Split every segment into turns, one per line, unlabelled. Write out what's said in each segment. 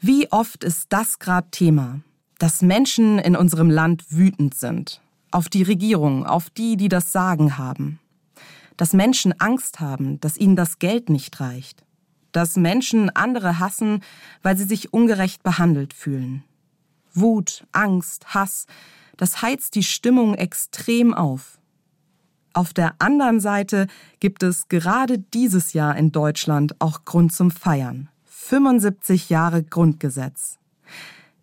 Wie oft ist das gerade Thema, dass Menschen in unserem Land wütend sind? Auf die Regierung, auf die, die das Sagen haben. Dass Menschen Angst haben, dass ihnen das Geld nicht reicht. Dass Menschen andere hassen, weil sie sich ungerecht behandelt fühlen. Wut, Angst, Hass, das heizt die Stimmung extrem auf. Auf der anderen Seite gibt es gerade dieses Jahr in Deutschland auch Grund zum Feiern. 75 Jahre Grundgesetz.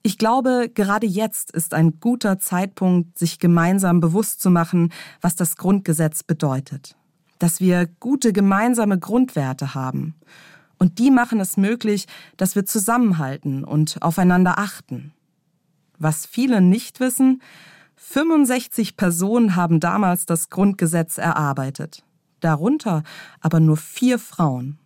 Ich glaube, gerade jetzt ist ein guter Zeitpunkt, sich gemeinsam bewusst zu machen, was das Grundgesetz bedeutet. Dass wir gute gemeinsame Grundwerte haben. Und die machen es möglich, dass wir zusammenhalten und aufeinander achten. Was viele nicht wissen, 65 Personen haben damals das Grundgesetz erarbeitet. Darunter aber nur vier Frauen.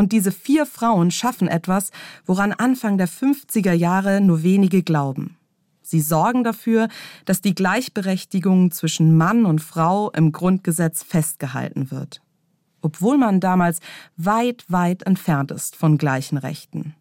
Und diese vier Frauen schaffen etwas, woran Anfang der 50er Jahre nur wenige glauben. Sie sorgen dafür, dass die Gleichberechtigung zwischen Mann und Frau im Grundgesetz festgehalten wird. Obwohl man damals weit, weit entfernt ist von gleichen Rechten.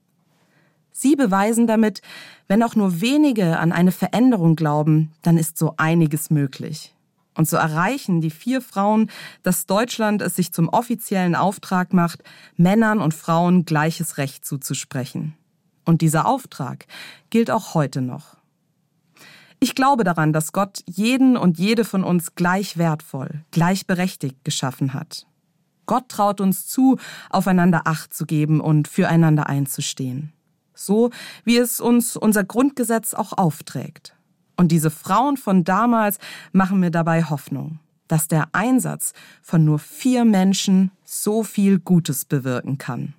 Sie beweisen damit, wenn auch nur wenige an eine Veränderung glauben, dann ist so einiges möglich. Und so erreichen die vier Frauen, dass Deutschland es sich zum offiziellen Auftrag macht, Männern und Frauen gleiches Recht zuzusprechen. Und dieser Auftrag gilt auch heute noch. Ich glaube daran, dass Gott jeden und jede von uns gleich wertvoll, gleichberechtigt geschaffen hat. Gott traut uns zu, aufeinander Acht zu geben und füreinander einzustehen. So wie es uns unser Grundgesetz auch aufträgt. Und diese Frauen von damals machen mir dabei Hoffnung, dass der Einsatz von nur vier Menschen so viel Gutes bewirken kann.